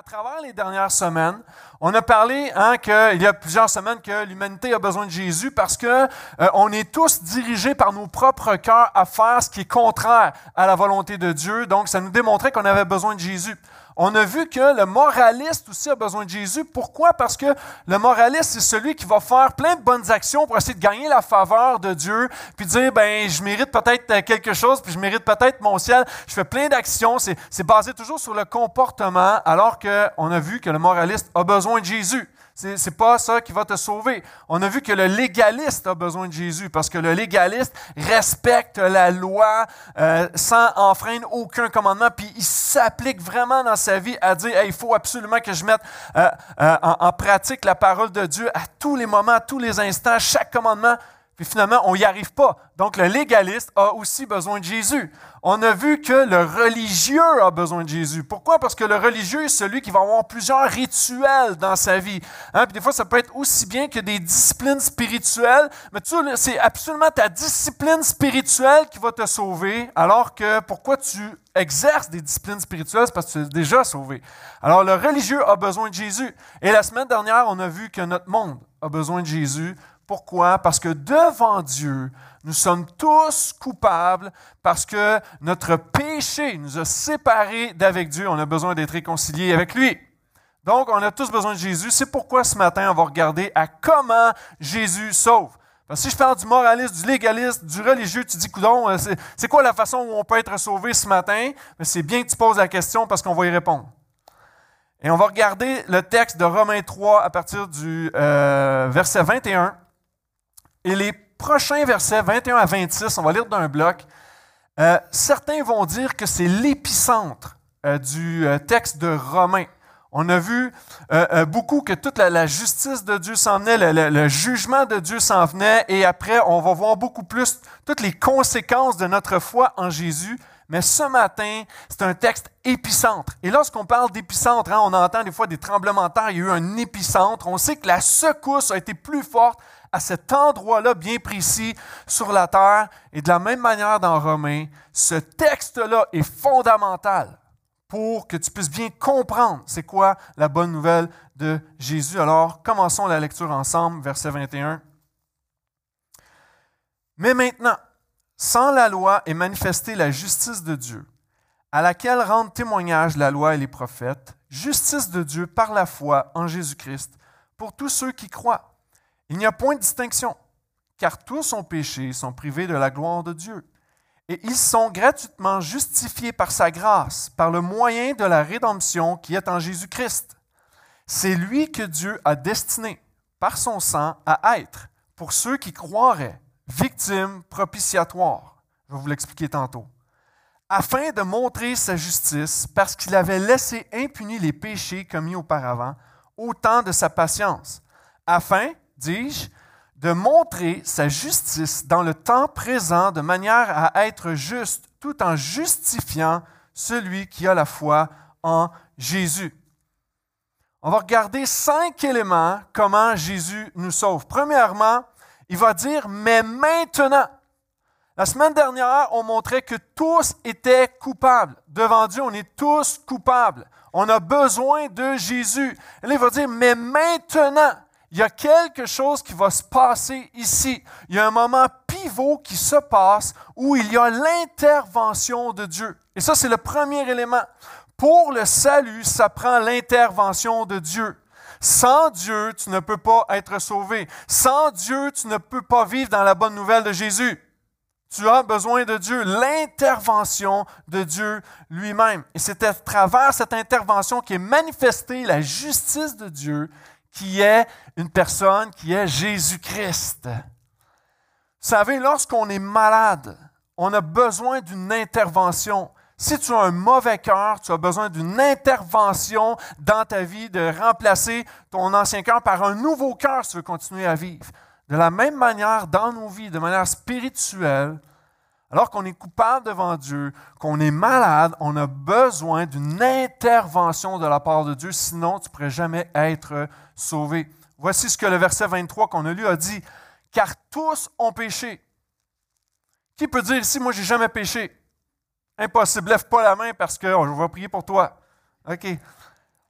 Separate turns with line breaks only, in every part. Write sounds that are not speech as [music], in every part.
à travers les dernières semaines, on a parlé hein, qu'il y a plusieurs semaines que l'humanité a besoin de Jésus parce que euh, on est tous dirigés par nos propres cœurs à faire ce qui est contraire à la volonté de Dieu. Donc, ça nous démontrait qu'on avait besoin de Jésus. On a vu que le moraliste aussi a besoin de Jésus. Pourquoi? Parce que le moraliste, c'est celui qui va faire plein de bonnes actions pour essayer de gagner la faveur de Dieu, puis dire, ben, je mérite peut-être quelque chose, puis je mérite peut-être mon ciel. Je fais plein d'actions. C'est basé toujours sur le comportement, alors qu'on a vu que le moraliste a besoin de Jésus. Ce n'est pas ça qui va te sauver. On a vu que le légaliste a besoin de Jésus parce que le légaliste respecte la loi euh, sans enfreindre aucun commandement, puis il s'applique vraiment dans sa vie à dire il faut absolument que je mette euh, euh, en, en, pratique la parole de Dieu à tous les moments, à tous les instants, chaque commandement. Puis finalement, on n'y arrive pas. Donc le légaliste a aussi besoin de Jésus on a vu que le religieux a besoin de Jésus. Pourquoi? Parce que le religieux est celui qui va avoir plusieurs rituels dans sa vie. Hein? Puis des fois, ça peut être aussi bien que des disciplines spirituelles, mais tu c'est absolument ta discipline spirituelle qui va te sauver, alors que pourquoi tu exerces des disciplines spirituelles, c'est parce que tu es déjà sauvé. Alors le religieux a besoin de Jésus. Et la semaine dernière, on a vu que notre monde a besoin de Jésus. Pourquoi? Parce que devant Dieu, nous sommes tous coupables parce que notre péché nous a séparés d'avec Dieu. On a besoin d'être réconciliés avec lui. Donc, on a tous besoin de Jésus. C'est pourquoi ce matin, on va regarder à comment Jésus sauve. Parce que si je parle du moraliste, du légaliste, du religieux, tu dis, coudon, euh, c'est quoi la façon où on peut être sauvé ce matin? C'est bien que tu poses la question parce qu'on va y répondre. Et on va regarder le texte de Romains 3 à partir du euh, verset 21. Et les prochain verset 21 à 26, on va lire d'un bloc. Euh, certains vont dire que c'est l'épicentre euh, du euh, texte de Romains. On a vu beaucoup que toute la, justice de Dieu s'en venait, le, jugement de Dieu s'en venait, et après, on va voir beaucoup plus toutes les conséquences de notre foi en Jésus. Mais ce matin, c'est un texte épicentre. Et lorsqu'on parle d'épicentre, hein, on entend des fois des tremblements de terre, il y a eu un épicentre. On sait que la secousse a été plus forte à cet endroit-là bien précis sur la terre. Et de la même manière dans Romains, ce texte-là est fondamental pour que tu puisses bien comprendre c'est quoi la bonne nouvelle de Jésus. Alors, commençons la lecture ensemble, verset 21. Mais maintenant, sans la loi est manifestée la justice de Dieu, à laquelle rendent témoignage la loi et les prophètes, justice de Dieu par la foi en Jésus-Christ, pour tous ceux qui croient. Il n'y a point de distinction, car tous ont péché, sont privés de la gloire de Dieu. Et ils sont gratuitement justifiés par sa grâce, par le moyen de la rédemption qui est en Jésus-Christ. C'est lui que Dieu a destiné, par son sang, à être, pour ceux qui croiraient, victime propitiatoire. Je vais vous l'expliquer tantôt. Afin de montrer sa justice, parce qu'il avait laissé impunis les péchés commis auparavant, au temps de sa patience, afin dis-je, de montrer sa justice dans le temps présent de manière à être juste tout en justifiant celui qui a la foi en Jésus. On va regarder cinq éléments comment Jésus nous sauve. Premièrement, il va dire mais maintenant. La semaine dernière, on montrait que tous étaient coupables. Devant Dieu, on est tous coupables. On a besoin de Jésus. Et il va dire mais maintenant il y a quelque chose qui va se passer ici. Il y a un moment pivot qui se passe où il y a l'intervention de Dieu. Et ça, c'est le premier élément. Pour le salut, ça prend l'intervention de Dieu. Sans Dieu, tu ne peux pas être sauvé. Sans Dieu, tu ne peux pas vivre dans la bonne nouvelle de Jésus. Tu as besoin de Dieu, l'intervention de Dieu lui-même. Et c'est à travers cette intervention qui est manifestée la justice de Dieu qui est une personne qui est Jésus-Christ. Vous savez, lorsqu'on est malade, on a besoin d'une intervention. Si tu as un mauvais cœur, tu as besoin d'une intervention dans ta vie, de remplacer ton ancien cœur par un nouveau cœur si tu veux continuer à vivre. De la même manière, dans nos vies, de manière spirituelle, alors qu'on est coupable devant Dieu, qu'on est malade, on a besoin d'une intervention de la part de Dieu, sinon tu ne pourrais jamais être sauvé. Voici ce que le verset 23 qu'on a lu a dit, car tous ont péché. Qui peut dire ici, moi, j'ai jamais péché? Impossible, lève pas la main parce que je vais prier pour toi. OK.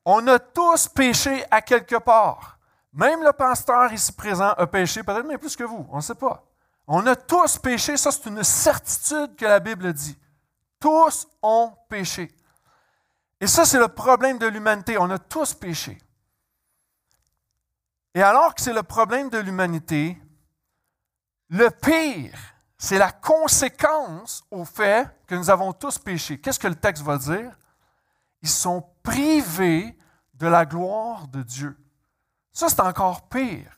On a tous péché à quelque part. Même le pasteur ici présent a péché, peut-être même plus que vous, on ne sait pas. On a tous péché, ça c'est une certitude que la Bible dit. Tous ont péché. Et ça, c'est le problème de l'humanité. On a tous péché. Et alors que c'est le problème de l'humanité, le pire, c'est la conséquence au fait que nous avons tous péché. Qu'est-ce que le texte va dire? Ils sont privés de la gloire de Dieu. Ça, c'est encore pire.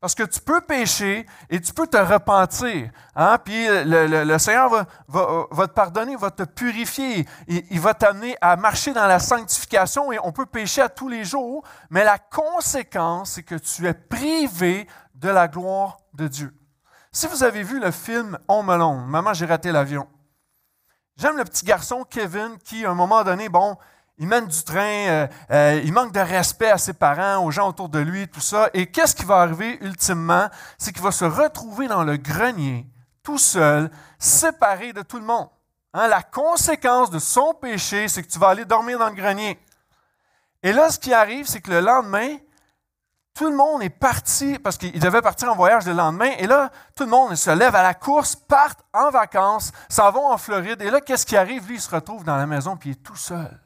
Parce que tu peux pécher et tu peux te repentir. Hein? Puis le, Seigneur va, te pardonner, va te purifier. Il, va t'amener à marcher dans la sanctification et on peut pécher à tous les jours, mais la conséquence, c'est que tu es privé de la gloire de Dieu. Si vous avez vu le film Home Alone, Maman, j'ai raté l'avion, j'aime le petit garçon Kevin qui, à un moment donné, bon, il mène du train, euh, euh, il manque de respect à ses parents, aux gens autour de lui, tout ça. Et qu'est-ce qui va arriver ultimement? C'est qu'il va se retrouver dans le grenier, tout seul, séparé de tout le monde. Hein, la conséquence de son péché, c'est que tu vas aller dormir dans le grenier. Et là, ce qui arrive, c'est que le lendemain, tout le monde est parti, parce qu'il devait partir en voyage le lendemain, et là, tout le monde se lève à la course, partent en vacances, s'en vont en Floride, et là, qu'est-ce qui arrive? Lui, il se retrouve dans la maison, puis il est tout seul.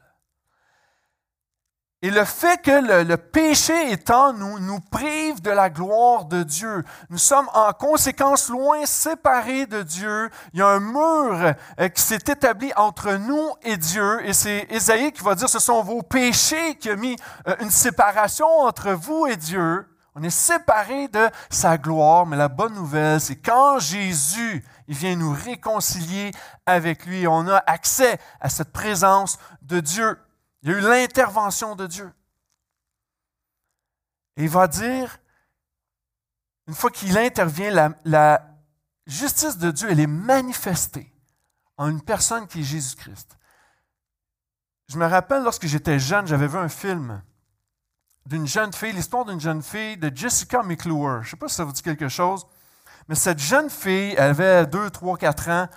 Et le fait que le, péché en nous nous prive de la gloire de Dieu. Nous sommes en conséquence loin séparés de Dieu. Il y a un mur euh, qui s'est établi entre nous et Dieu. Et c'est Ésaïe qui va dire, ce sont vos péchés qui ont mis euh, une séparation entre vous et Dieu. On est séparés de sa gloire, mais la bonne nouvelle, c'est quand Jésus vient nous réconcilier avec lui, on a accès à cette présence de Dieu. Il y a eu l'intervention de Dieu. Et il va dire, une fois qu'il intervient, la, justice de Dieu, elle est manifestée en une personne qui est Jésus-Christ. Je me rappelle lorsque j'étais jeune, j'avais vu un film d'une jeune fille, l'histoire d'une jeune fille de Jessica McClure. Je ne sais pas si ça vous dit quelque chose, mais cette jeune fille, elle avait 2, 3, 4 ans,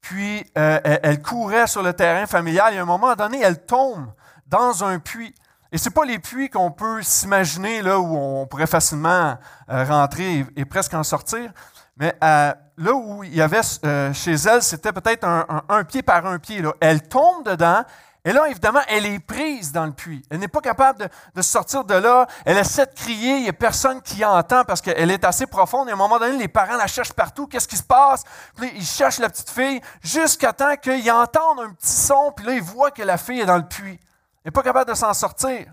puis euh, elle, courait sur le terrain familial et à un moment donné, elle tombe dans un puits. Et ce pas les puits qu'on peut s'imaginer là où on pourrait facilement euh, rentrer et, presque en sortir. Mais euh, là où il y avait euh, chez elle, c'était peut-être un, pied par un pied. Là. Elle tombe dedans. Et là, évidemment, elle est prise dans le puits. Elle n'est pas capable de, sortir de là. Elle essaie de crier. Il n'y a personne qui entend parce qu'elle est assez profonde. Et à un moment donné, les parents la cherchent partout. Qu'est-ce qui se passe? Ils cherchent la petite fille jusqu'à temps qu'ils entendent un petit son. Puis là, ils voient que la fille est dans le puits n'est pas capable de s'en sortir.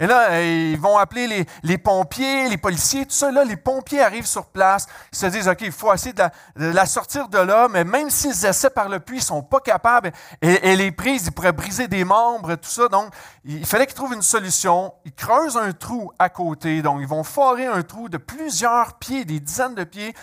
Et là, ils vont appeler les, pompiers, les policiers, tout ça. Là, les pompiers arrivent sur place. Ils se disent, OK, il faut essayer de la, sortir de là, mais même s'ils essaient par le puits, ils ne sont pas capables. Et, elle est prise, ils pourraient briser des membres, tout ça. Donc, il fallait qu'ils trouvent une solution. Ils creusent un trou à côté. Donc, ils vont forer un trou de plusieurs pieds, des dizaines de pieds,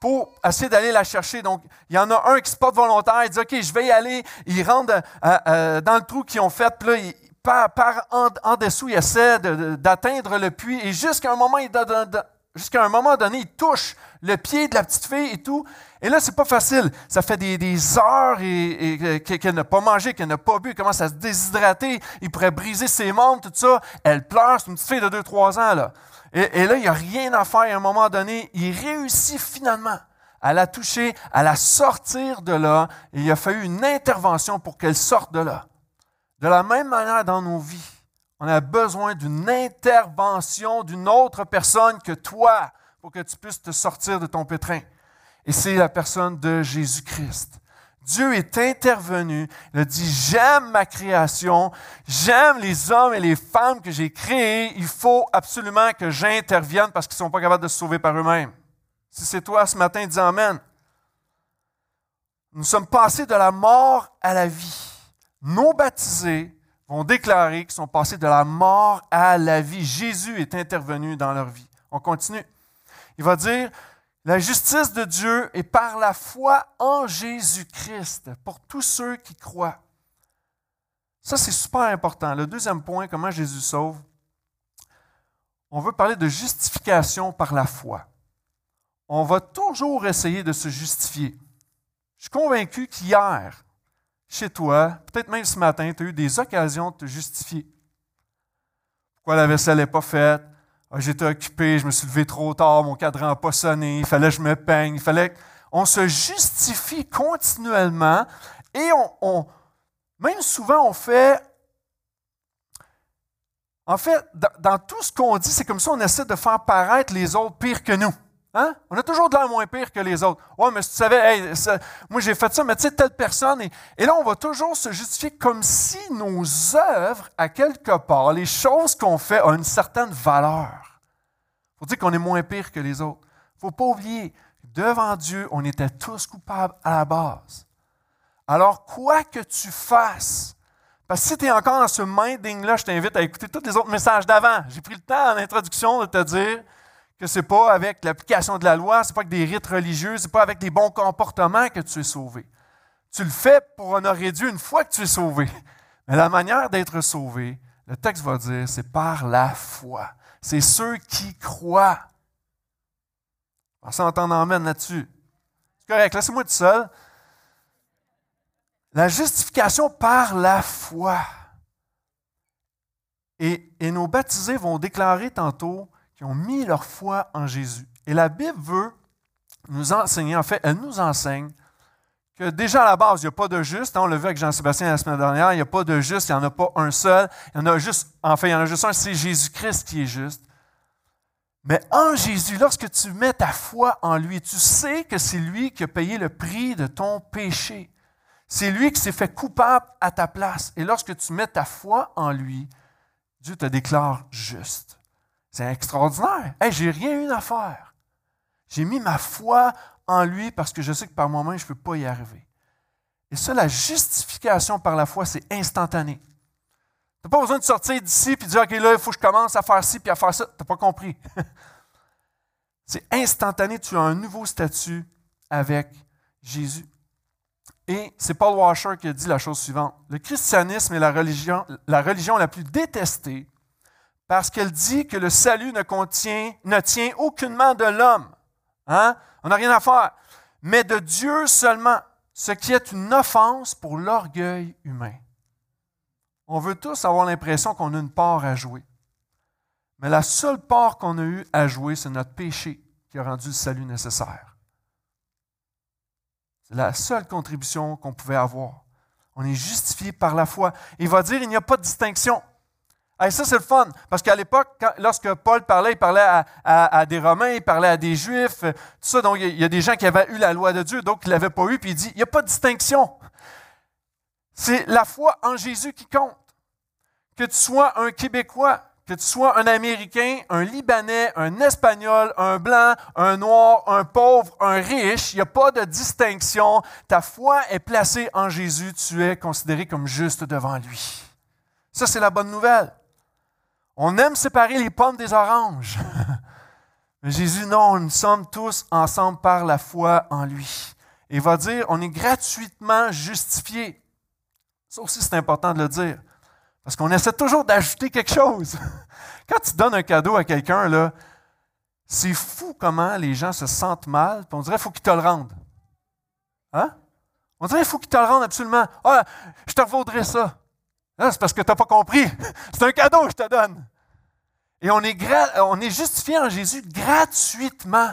pour essayer d'aller la chercher. Donc, il y en a un qui se porte volontaire. Il dit, OK, je vais y aller. Il rentre euh, euh, dans le trou qu'ils ont fait. Puis là, par, en, dessous, il essaie d'atteindre le puits et jusqu'à un moment, donné, il touche le pied de la petite fille et tout. Et là, c'est pas facile. Ça fait des, heures et, qu'elle n'a pas mangé, qu'elle n'a pas bu, elle commence à se déshydrater. Il pourrait briser ses membres, tout ça. Elle pleure, c'est une petite fille de 2-3 ans. Et, là, il n'y a rien à faire. À un moment donné, il réussit finalement à la toucher, à la sortir de là. Et il a fallu une intervention pour qu'elle sorte de là. De la même manière, dans nos vies, on a besoin d'une intervention d'une autre personne que toi pour que tu puisses te sortir de ton pétrin. Et c'est la personne de Jésus-Christ. Dieu est intervenu, il a dit, j'aime ma création, j'aime les hommes et les femmes que j'ai créés, il faut absolument que j'intervienne parce qu'ils ne sont pas capables de se sauver par eux-mêmes. Si c'est toi ce matin, dis Amen. Nous sommes passés de la mort à la vie non baptisés vont déclarer qu'ils sont passés de la mort à la vie. Jésus est intervenu dans leur vie. On continue. Il va dire, la justice de Dieu est par la foi en Jésus-Christ pour tous ceux qui croient. Ça, c'est super important. Le deuxième point, comment Jésus sauve. On veut parler de justification par la foi. On va toujours essayer de se justifier. Je suis convaincu qu'hier, chez toi, peut-être même ce matin, tu as eu des occasions de te justifier. Pourquoi la vaisselle n'est pas faite? Ah, j'étais occupé, je me suis levé trop tard, mon cadran n'a pas sonné, il fallait que je me peigne, il fallait. On se justifie continuellement et on, même souvent on fait. En fait, dans, tout ce qu'on dit, c'est comme ça, on essaie de faire paraître les autres pires que nous. Hein? On a toujours de l'air moins pire que les autres. Ouais, mais tu savais, moi j'ai fait ça, mais tu sais, telle personne. Et, et, là, on va toujours se justifier comme si nos œuvres, à quelque part, les choses qu'on fait, ont une certaine valeur. Il faut dire qu'on est moins pire que les autres. Il ne faut pas oublier, devant Dieu, on était tous coupables à la base. Alors, quoi que tu fasses, parce que si tu es encore dans ce minding-là, je t'invite à écouter tous les autres messages d'avant. J'ai pris le temps en introduction de te dire que ce n'est pas avec l'application de la loi, ce n'est pas avec des rites religieux, ce n'est pas avec des bons comportements que tu es sauvé. Tu le fais pour honorer Dieu une fois que tu es sauvé. Mais la manière d'être sauvé, le texte va dire, c'est par la foi. C'est ceux qui croient. On s'entend emmène là-dessus. C'est correct, laissez-moi tout seul. La justification par la foi. Et, et nos baptisés vont déclarer tantôt qui ont mis leur foi en Jésus. Et la Bible veut nous enseigner, en fait, elle nous enseigne que déjà à la base, il n'y a pas de juste. On l'a vu avec Jean-Sébastien la semaine dernière, il n'y a pas de juste, il n'y en a pas un seul. Il y en a juste, enfin, il y en a juste un, c'est Jésus-Christ qui est juste. Mais en Jésus, lorsque tu mets ta foi en lui, tu sais que c'est lui qui a payé le prix de ton péché. C'est lui qui s'est fait coupable à ta place. Et lorsque tu mets ta foi en lui, Dieu te déclare juste. C'est extraordinaire. Hey, j'ai rien eu à faire. J'ai mis ma foi en lui parce que je sais que par moi-même, je ne peux pas y arriver. Et ça, la justification par la foi, c'est instantané. Tu n'as pas besoin de sortir d'ici et de dire, OK, là, il faut que je commence à faire ci puis à faire ça. Tu n'as pas compris. [laughs] c'est instantané. Tu as un nouveau statut avec Jésus. Et c'est Paul Washer qui a dit la chose suivante. Le christianisme est la religion la, religion la plus détestée parce qu'elle dit que le salut ne contient, ne tient aucunement de l'homme. Hein? On n'a rien à faire. Mais de Dieu seulement, ce qui est une offense pour l'orgueil humain. On veut tous avoir l'impression qu'on a une part à jouer. Mais la seule part qu'on a eue à jouer, c'est notre péché qui a rendu le salut nécessaire. C'est la seule contribution qu'on pouvait avoir. On est justifié par la foi. Il va dire il n'y a pas de distinction ça, c'est le fun. Parce qu'à l'époque, lorsque Paul parlait, il parlait à, des Romains, il parlait à des Juifs, tout ça. Donc, il y a des gens qui avaient eu la loi de Dieu, donc qui ne l'avaient pas eu, puis il dit il n'y a pas de distinction. C'est la foi en Jésus qui compte. Que tu sois un Québécois, que tu sois un Américain, un Libanais, un Espagnol, un Blanc, un Noir, un pauvre, un riche, il n'y a pas de distinction. Ta foi est placée en Jésus, tu es considéré comme juste devant lui. Ça, c'est la bonne nouvelle. On aime séparer les pommes des oranges. [laughs] Mais Jésus, non, nous sommes tous ensemble par la foi en lui. il va dire, on est gratuitement justifiés. Ça aussi, c'est important de le dire. Parce qu'on essaie toujours d'ajouter quelque chose. [laughs] Quand tu donnes un cadeau à quelqu'un, là, c'est fou comment les gens se sentent mal, on dirait qu'il faut qu'ils te le rendent. Hein? On dirait qu'il faut qu'ils te le rendent absolument. Ah, je te vaudrais ça. C'est parce que tu n'as pas compris. C'est un cadeau que je te donne. Et on est, on est justifié en Jésus gratuitement.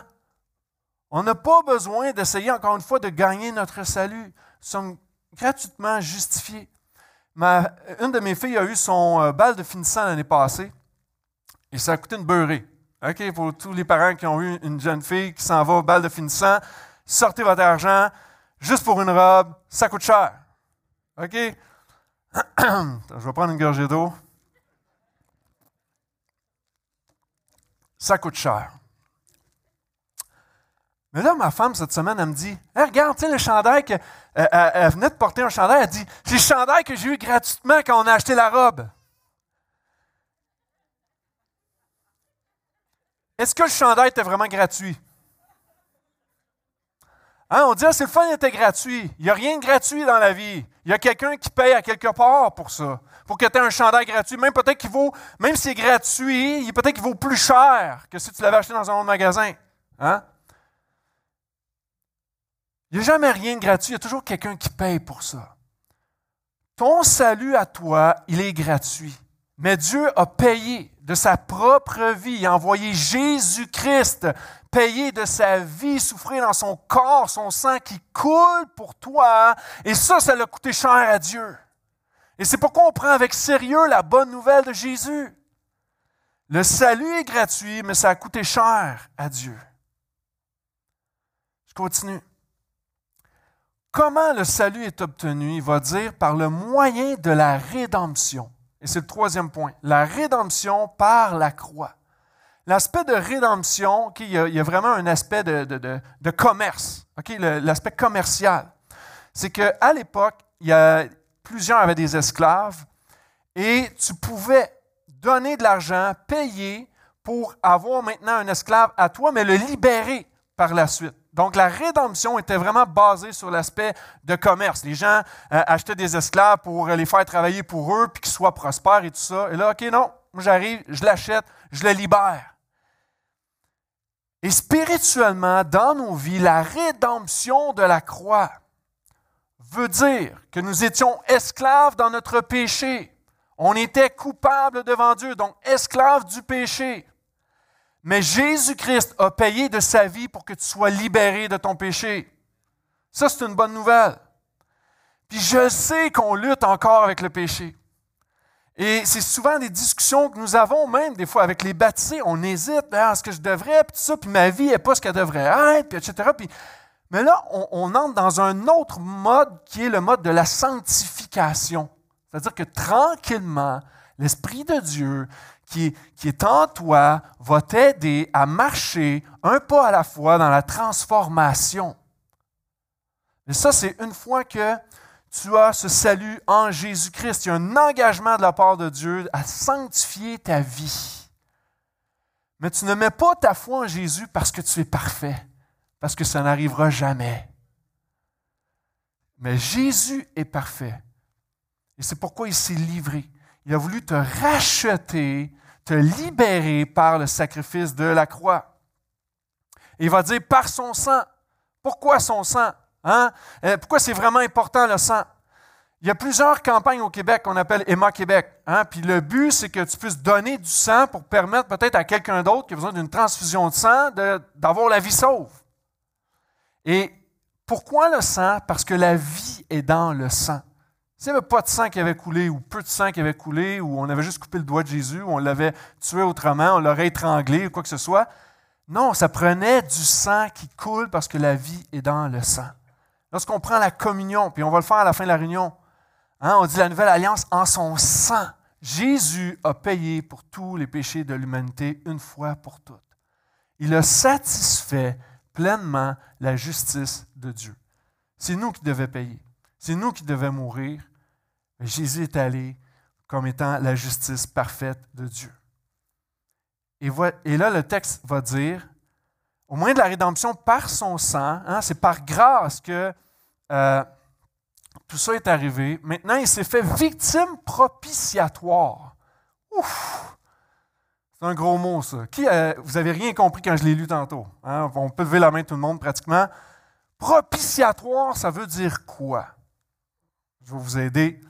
On n'a pas besoin d'essayer encore une fois de gagner notre salut. Nous sommes gratuitement justifiés. une de mes filles a eu son euh, bal de finissant l'année passée et ça a coûté une beurrée. OK, pour tous les parents qui ont eu une jeune fille qui s'en va au bal de finissant, sortez votre argent juste pour une robe, ça coûte cher. OK? [clears throat] Je vais prendre une gorgée d'eau. ça coûte cher. Mais là, ma femme, cette semaine, elle me dit Regarde, tu sais, le chandail, que, euh, euh, elle, venait de porter un chandail, elle dit C'est le chandail que j'ai eu gratuitement quand on a acheté la robe. Est-ce que le chandail était vraiment gratuit? Hein, on dit ah, c'est le fun, était gratuit. Il n'y a rien de gratuit dans la vie. Il y a quelqu'un qui paye à quelque part pour ça pour que tu aies un chandail gratuit. Même peut-être qu'il vaut, même si c'est gratuit, peut-être qu'il vaut plus cher que si tu l'avais acheté dans un autre magasin. Hein? Il n'y a jamais rien de gratuit, il y a toujours quelqu'un qui paye pour ça. Ton salut à toi, il est gratuit. Mais Dieu a payé. De sa propre vie. Envoyé Jésus-Christ payer de sa vie, souffrir dans son corps, son sang qui coule pour toi. Et ça, ça l'a coûté cher à Dieu. Et c'est pourquoi on prend avec sérieux la bonne nouvelle de Jésus. Le salut est gratuit, mais ça a coûté cher à Dieu. Je continue. Comment le salut est obtenu? Il va dire par le moyen de la rédemption. Et c'est le troisième point. La rédemption par la croix. L'aspect de rédemption, il, y a, vraiment un aspect de, commerce, l'aspect commercial. C'est qu'à l'époque, il y a, plusieurs avaient des esclaves et tu pouvais donner de l'argent, payer pour avoir maintenant un esclave à toi, mais le libérer par la suite. Donc, la rédemption était vraiment basée sur l'aspect de commerce. Les gens euh, achetaient des esclaves pour les faire travailler pour eux, puis qu'ils soient prospères et tout ça. Et là, OK, non, j'arrive, je l'achète, je le libère. Et spirituellement, dans nos vies, la rédemption de la croix veut dire que nous étions esclaves dans notre péché. On était coupables devant Dieu, donc esclaves du péché. Mais Jésus-Christ a payé de sa vie pour que tu sois libéré de ton péché. Ça, c'est une bonne nouvelle. Puis je sais qu'on lutte encore avec le péché. Et c'est souvent des discussions que nous avons, même des fois avec les baptisés. On hésite, à hein, ce que je devrais, puis ça, puis ma vie n'est pas ce qu'elle devrait être, puis etc. Mais là, on, on, entre dans un autre mode qui est le mode de la sanctification. C'est-à-dire que tranquillement, l'Esprit de Dieu qui, est en toi va t'aider à marcher un pas à la fois dans la transformation. Et ça, c'est une fois que tu as ce salut en Jésus-Christ. Il y a un engagement de la part de Dieu à sanctifier ta vie. Mais tu ne mets pas ta foi en Jésus parce que tu es parfait, parce que ça n'arrivera jamais. Mais Jésus est parfait. Et c'est pourquoi il s'est livré. Il a voulu te racheter te libérer par le sacrifice de la croix. il va dire par son sang. Pourquoi son sang? Hein? Euh, pourquoi c'est vraiment important le sang? Il y a plusieurs campagnes au Québec qu'on appelle Emma Québec. Hein? Puis le but, c'est que tu puisses donner du sang pour permettre peut-être à quelqu'un d'autre qui a besoin d'une transfusion de sang d'avoir la vie sauve. Et pourquoi le sang? Parce que la vie est dans le sang. S'il n'y avait pas de sang qui avait coulé, ou peu de sang qui avait coulé, ou on avait juste coupé le doigt de Jésus, ou on l'avait tué autrement, on l'aurait étranglé, ou quoi que ce soit. Non, ça prenait du sang qui coule parce que la vie est dans le sang. Lorsqu'on prend la communion, puis on va le faire à la fin de la réunion, hein, on dit la nouvelle alliance en son sang. Jésus a payé pour tous les péchés de l'humanité une fois pour toutes. Il a satisfait pleinement la justice de Dieu. C'est nous qui devions payer. C'est nous qui devions mourir Jésus est allé comme étant la justice parfaite de Dieu. Et, là, le texte va dire, au moins de la rédemption par son sang, hein, c'est par grâce que euh, tout ça est arrivé. Maintenant, il s'est fait victime propitiatoire. Ouf! C'est un gros mot, ça. Euh, vous n'avez rien compris quand je l'ai lu tantôt. Hein? On peut lever la main tout le monde pratiquement. Propitiatoire, ça veut dire quoi? Je vais vous aider.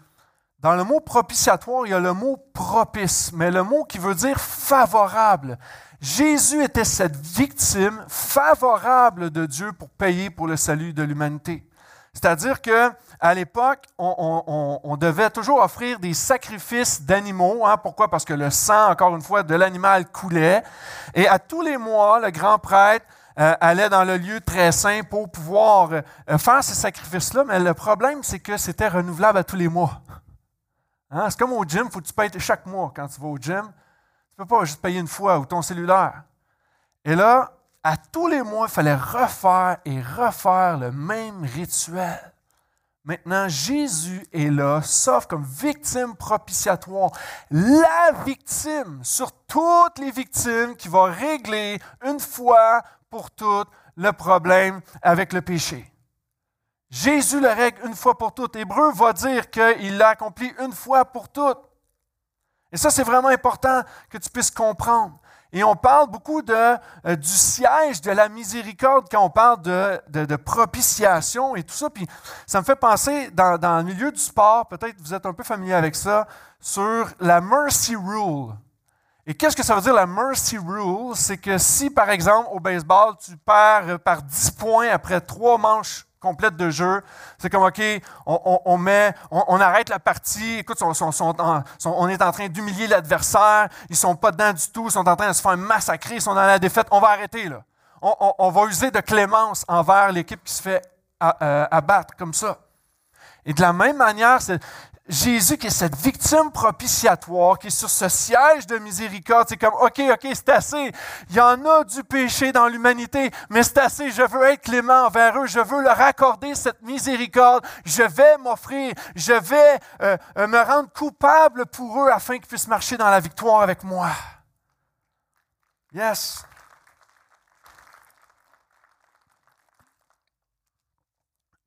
Dans le mot propitiatoire, il y a le mot propice, mais le mot qui veut dire favorable. Jésus était cette victime favorable de Dieu pour payer pour le salut de l'humanité. C'est-à-dire que à l'époque, on, devait toujours offrir des sacrifices d'animaux. Hein. Pourquoi? Parce que le sang, encore une fois, de l'animal coulait. Et à tous les mois, le grand prêtre euh, allait dans le lieu très saint pour pouvoir euh, faire ces sacrifices-là. Mais le problème, c'est que c'était renouvelable à tous les mois. Hein? C'est comme au gym, il faut que tu payes chaque mois quand tu vas au gym. Tu ne peux pas juste payer une fois ou ton cellulaire. Et là, à tous les mois, il fallait refaire et refaire le même rituel. Maintenant, Jésus est là, sauf comme victime propitiatoire. La victime sur toutes les victimes qui va régler une fois pour toutes le problème avec le péché. Jésus le règle une fois pour toutes. Hébreu va dire qu'il l'a accompli une fois pour toutes. Et ça, c'est vraiment important que tu puisses comprendre. Et on parle beaucoup de, euh, du siège de la miséricorde quand on parle de, propitiation et tout ça. Puis ça me fait penser, dans, dans le milieu du sport, peut-être vous êtes un peu familier avec ça, sur la mercy rule. Et qu'est-ce que ça veut dire la mercy rule? C'est que si, par exemple, au baseball, tu perds par 10 points après trois manches complètes de jeu, c'est comme, OK, on, met, on, arrête la partie, écoute, on est en train d'humilier l'adversaire, ils sont pas dedans du tout, ils sont en train de se faire massacrer, ils sont dans la défaite, on va arrêter, là. On, va user de clémence envers l'équipe qui se fait euh, abattre comme ça. Et de la même manière, Jésus qui est cette victime propitiatoire, qui est sur ce siège de miséricorde, c'est comme, OK, OK, c'est assez. Il y en a du péché dans l'humanité, mais c'est assez. Je veux être clément envers eux. Je veux leur accorder cette miséricorde. Je vais m'offrir. Je vais euh, euh, me rendre coupable pour eux afin qu'ils puissent marcher dans la victoire avec moi. Yes.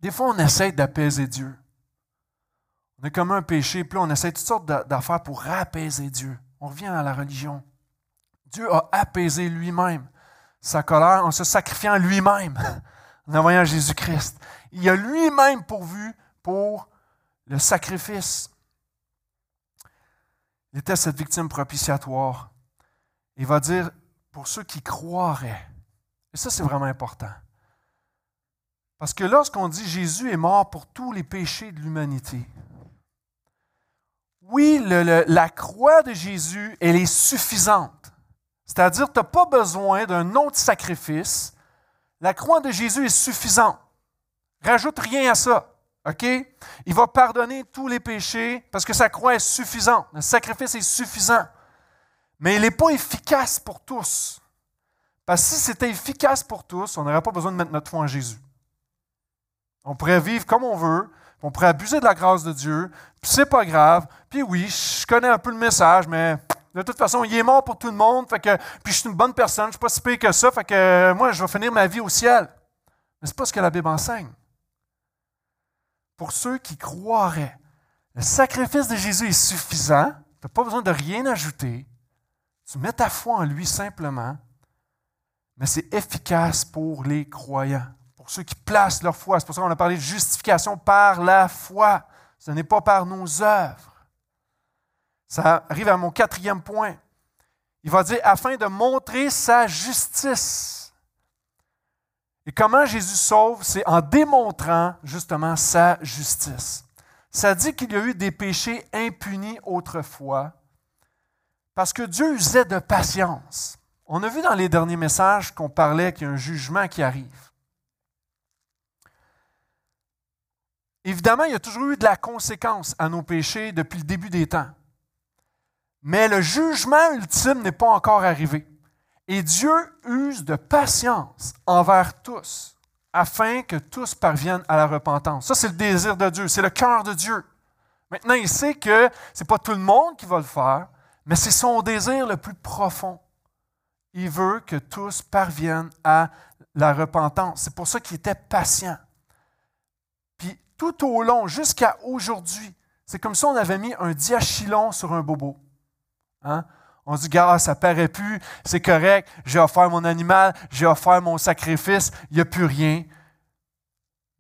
Des fois, on essaie d'apaiser Dieu. Comme un péché, puis on essaie toutes sortes d'affaires pour apaiser Dieu. On revient à la religion. Dieu a apaisé lui-même sa colère en se sacrifiant lui-même, [laughs] en envoyant Jésus-Christ. Il a lui-même pourvu pour le sacrifice. Il était cette victime propitiatoire. Il va dire, pour ceux qui croiraient, et ça c'est vraiment important, parce que lorsqu'on dit Jésus est mort pour tous les péchés de l'humanité, oui, la croix de Jésus, elle est suffisante. C'est-à-dire, tu n'as pas besoin d'un autre sacrifice. La croix de Jésus est suffisante. Rajoute rien à ça. OK? Il va pardonner tous les péchés parce que sa croix est suffisante. Le sacrifice est suffisant. Mais il n'est pas efficace pour tous. Parce que si c'était efficace pour tous, on n'aurait pas besoin de mettre notre foi en Jésus. On pourrait vivre comme on veut, on pourrait abuser de la grâce de Dieu, puis c'est pas grave. Puis oui, je connais un peu le message, mais de toute façon, il est mort pour tout le monde, fait que, puis je suis une bonne personne, je ne suis pas si pire que ça, fait que moi, je vais finir ma vie au ciel. Mais ce n'est pas ce que la Bible enseigne. Pour ceux qui croiraient, le sacrifice de Jésus est suffisant, tu n'as pas besoin de rien ajouter. Tu mets ta foi en lui simplement, mais c'est efficace pour les croyants ceux qui placent leur foi. C'est pour ça qu'on a parlé de justification par la foi. Ce n'est pas par nos œuvres. Ça arrive à mon quatrième point. Il va dire afin de montrer sa justice. Et comment Jésus sauve, c'est en démontrant justement sa justice. Ça dit qu'il y a eu des péchés impunis autrefois parce que Dieu usait de patience. On a vu dans les derniers messages qu'on parlait qu'il y a un jugement qui arrive. Évidemment, il y a toujours eu de la conséquence à nos péchés depuis le début des temps. Mais le jugement ultime n'est pas encore arrivé. Et Dieu use de patience envers tous, afin que tous parviennent à la repentance. Ça, c'est le désir de Dieu, c'est le cœur de Dieu. Maintenant, il sait que ce n'est pas tout le monde qui va le faire, mais c'est son désir le plus profond. Il veut que tous parviennent à la repentance. C'est pour ça qu'il était patient tout au long, jusqu'à aujourd'hui. C'est comme si on avait mis un diachylon sur un bobo. Hein? On dit, gars, ça paraît plus, c'est correct, j'ai offert mon animal, j'ai offert mon sacrifice, il n'y a plus rien.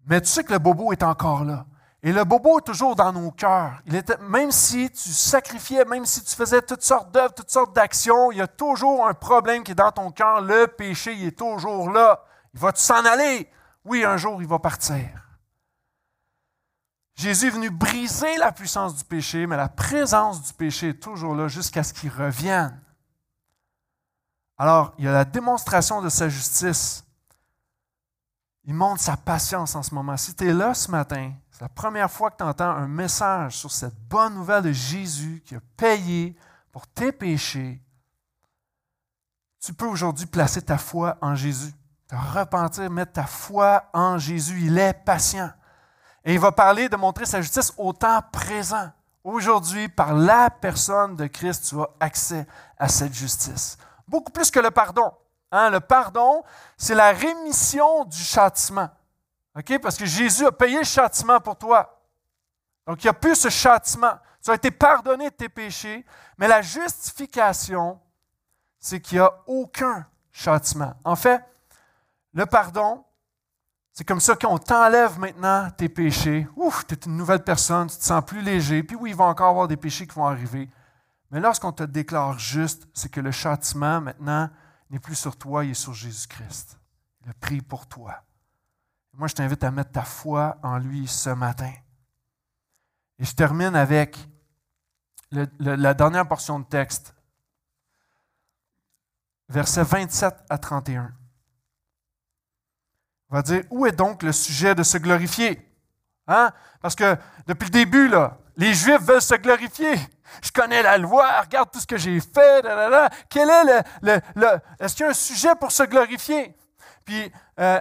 Mais tu sais que le bobo est encore là. Et le bobo est toujours dans nos cœurs. Il était, même si tu sacrifiais, même si tu faisais toutes sortes d'œuvres, toutes sortes d'actions, il y a toujours un problème qui est dans ton cœur. Le péché, est toujours là. Il va s'en aller? Oui, un jour, il va partir. Jésus est venu briser la puissance du péché, mais la présence du péché est toujours là jusqu'à ce qu'il revienne. Alors, il y a la démonstration de sa justice. Il montre sa patience en ce moment. Si tu es là ce matin, c'est la première fois que tu entends un message sur cette bonne nouvelle de Jésus qui a payé pour tes péchés, tu peux aujourd'hui placer ta foi en Jésus, te repentir, mettre ta foi en Jésus. Il est patient. Et il va parler de montrer sa justice au temps présent. Aujourd'hui, par la personne de Christ, tu as accès à cette justice. Beaucoup plus que le pardon. Hein, le pardon, c'est la rémission du châtiment. Parce que Jésus a payé le châtiment pour toi. Donc, il n'y a plus ce châtiment. Tu as été pardonné de tes péchés, mais la justification, c'est qu'il n'y a aucun châtiment. En fait, le pardon, c'est comme ça qu'on t'enlève maintenant tes péchés. Ouf, tu es une nouvelle personne, tu te sens plus léger. Puis oui, il va encore avoir des péchés qui vont arriver. Mais lorsqu'on te déclare juste, c'est que le châtiment maintenant n'est plus sur toi, il est sur Jésus-Christ. Il a pris pour toi. Moi, je t'invite à mettre ta foi en lui ce matin. Et je termine avec la dernière portion de texte, versets 27 à 31. On va dire, où est donc le sujet de se glorifier? Hein? Parce que depuis le début, là, les Juifs veulent se glorifier. Je connais la loi, regarde tout ce que j'ai fait. Quel est le, Est-ce qu'il y a un sujet pour se glorifier? Puis, euh,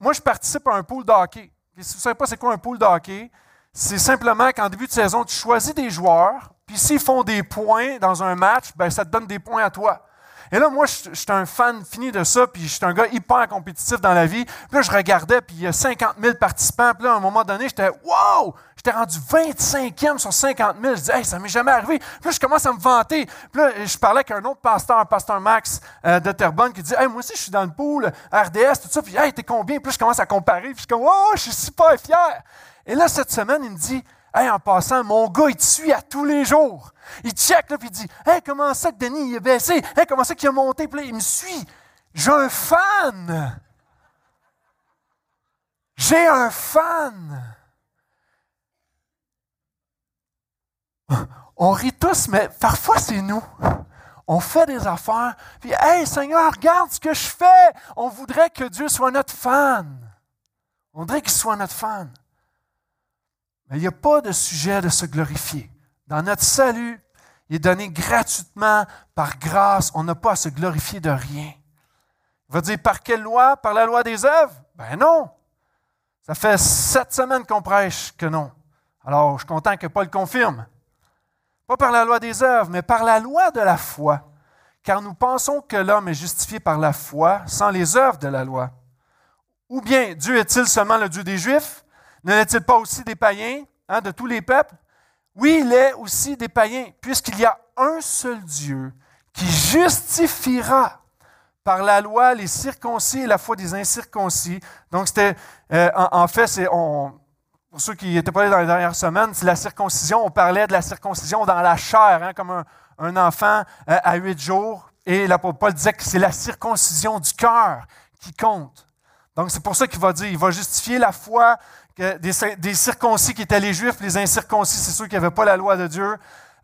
moi, je participe à un pool d'hockey. Si vous ne savez pas c'est quoi un pool d'hockey, c'est simplement qu'en début de saison, tu choisis des joueurs, puis s'ils font des points dans un match, ben, ça te donne des points à toi. Et là, moi, je, suis un fan fini de ça, puis je suis un gars hyper compétitif dans la vie. Puis là, je regardais, puis il y a 50 000 participants. Puis là, à un moment donné, j'étais « Wow! » J'étais rendu 25e sur 50 000. Je dis « Hey, ça m'est jamais arrivé. » Puis là, je commence à me vanter. Puis là, je parlais avec un autre pasteur, pasteur Max euh, de Terrebonne, qui dit « Hey, moi aussi, je suis dans le pool, RDS, tout ça. Puis « Hey, t'es combien? » Puis là, je commence à comparer. Puis je suis comme « Wow! Je suis super fier! » Et là, cette semaine, il me dit Hey, en passant, mon gars, il te suit à tous les jours. Il check, là, puis il dit Hey, comment ça que Denis il est baissé? Hey, comment ça qu'il a monté? Puis là, il me suit. J'ai un fan. J'ai un fan. On rit tous, mais parfois c'est nous. On fait des affaires, puis Hey Seigneur, regarde ce que je fais. On voudrait que Dieu soit notre fan. On voudrait qu'il soit notre fan. Il n'y a pas de sujet de se glorifier. Dans notre salut, il est donné gratuitement par grâce. On n'a pas à se glorifier de rien. Il va dire par quelle loi? Par la loi des œuvres? Ben non. Ça fait sept semaines qu'on prêche que non. Alors, je suis content que Paul confirme. Pas par la loi des œuvres, mais par la loi de la foi. Car nous pensons que l'homme est justifié par la foi sans les œuvres de la loi. Ou bien Dieu est-il seulement le Dieu des Juifs? Ne l'est-il pas aussi des païens, hein, de tous les peuples? Oui, il est aussi des païens, puisqu'il y a un seul Dieu qui justifiera par la loi les circoncis et la foi des incirconcis. Donc, c'était, euh, en, fait, c'est, pour ceux qui n'étaient pas là dans les dernières semaines, c'est la circoncision. On parlait de la circoncision dans la chair, hein, comme un, enfant euh, à huit jours. Et l'apôtre Paul disait que c'est la circoncision du cœur qui compte. Donc, c'est pour ça qu'il va dire, il va justifier la foi des, circoncis qui étaient les Juifs, les incirconcis, c'est ceux qui n'avaient pas la loi de Dieu.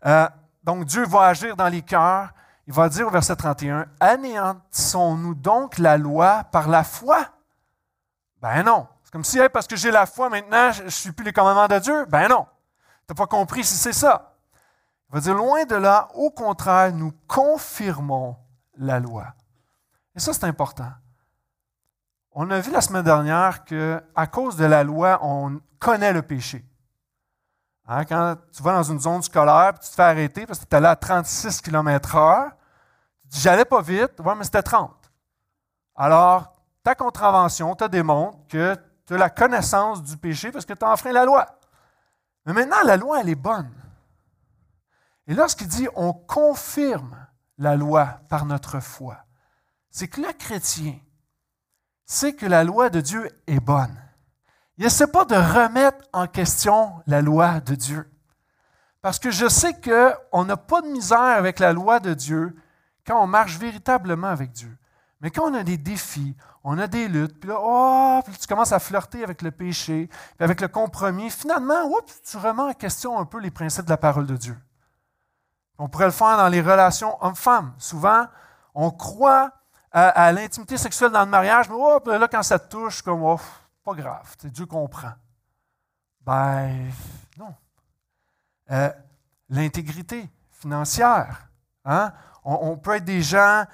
Euh, donc Dieu va agir dans les cœurs. Il va dire au verset 31, Anéantissons-nous donc la loi par la foi? Ben non. C'est comme si, parce que j'ai la foi maintenant, je ne suis plus les commandements de Dieu. Ben non. Tu n'as pas compris si c'est ça. Il va dire, loin de là, au contraire, nous confirmons la loi. Et ça, c'est important. On a vu la semaine dernière qu'à cause de la loi, on connaît le péché. Hein, quand tu vas dans une zone scolaire et tu te fais arrêter parce que tu es là à 36 km/h, tu dis J'allais pas vite, mais c'était 30. Alors, ta contravention te démontre que tu as la connaissance du péché parce que tu as enfreint la loi. Mais maintenant, la loi, elle est bonne. Et lorsqu'il dit on confirme la loi par notre foi, c'est que le chrétien, c'est que la loi de Dieu est bonne. Il n'essaie pas de remettre en question la loi de Dieu. Parce que je sais qu'on n'a pas de misère avec la loi de Dieu quand on marche véritablement avec Dieu. Mais quand on a des défis, on a des luttes, puis là, oh, tu commences à flirter avec le péché, puis avec le compromis, finalement, tu remets en question un peu les principes de la parole de Dieu. On pourrait le faire dans les relations hommes-femmes. Souvent, on croit à, l'intimité sexuelle dans le mariage, mais oh, là, quand ça te touche, comme, oh, pas grave, Dieu comprend. Ben, non. Euh, l'intégrité financière. Hein? On, peut être des gens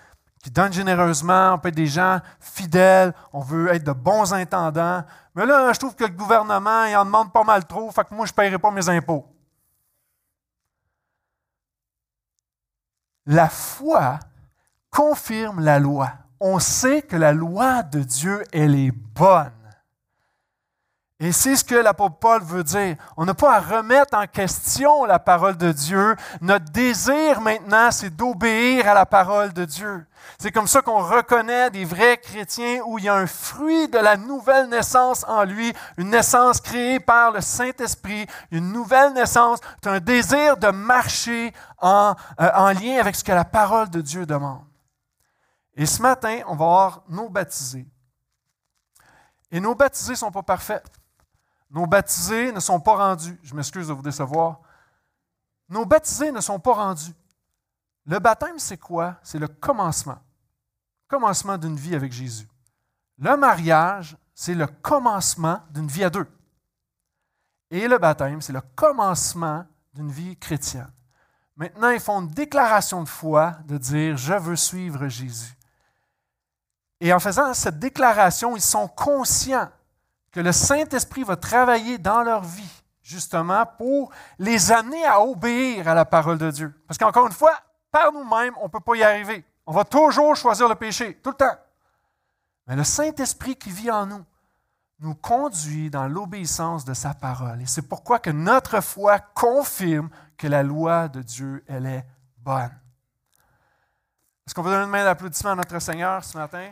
qui donnent généreusement, on peut être des gens fidèles, on veut être de bons intendants. Mais là, je trouve que le gouvernement, il en demande pas mal trop, fait que moi, je ne paierai pas mes impôts. La foi confirme la loi. On sait que la loi de Dieu, elle est bonne. Et c'est ce que l'apôtre Paul veut dire. On n'a pas à remettre en question la parole de Dieu. Notre désir maintenant, c'est d'obéir à la parole de Dieu. C'est comme ça qu'on reconnaît des vrais chrétiens où il y a un fruit de la nouvelle naissance en lui, une naissance créée par le Saint-Esprit, une nouvelle naissance, un désir de marcher euh, en lien avec ce que la parole de Dieu demande. Et ce matin, on va voir nos baptisés. Et nos baptisés ne sont pas parfaits. Nos baptisés ne sont pas rendus. Je m'excuse de vous décevoir. Nos baptisés ne sont pas rendus. Le baptême, c'est quoi? C'est le commencement. Commencement d'une vie avec Jésus. Le mariage, c'est le commencement d'une vie à deux. Et le baptême, c'est le commencement d'une vie chrétienne. Maintenant, ils font une déclaration de foi de dire, je veux suivre Jésus. Et en faisant cette déclaration, ils sont conscients que le Saint-Esprit va travailler dans leur vie, justement, pour les amener à obéir à la parole de Dieu. Parce qu'encore une fois, par nous-mêmes, on ne peut pas y arriver. On va toujours choisir le péché, tout le temps. Mais le Saint-Esprit qui vit en nous nous conduit dans l'obéissance de sa parole. Et c'est pourquoi que notre foi confirme que la loi de Dieu, elle est bonne. Est-ce qu'on peut donner une main d'applaudissement à notre Seigneur ce matin?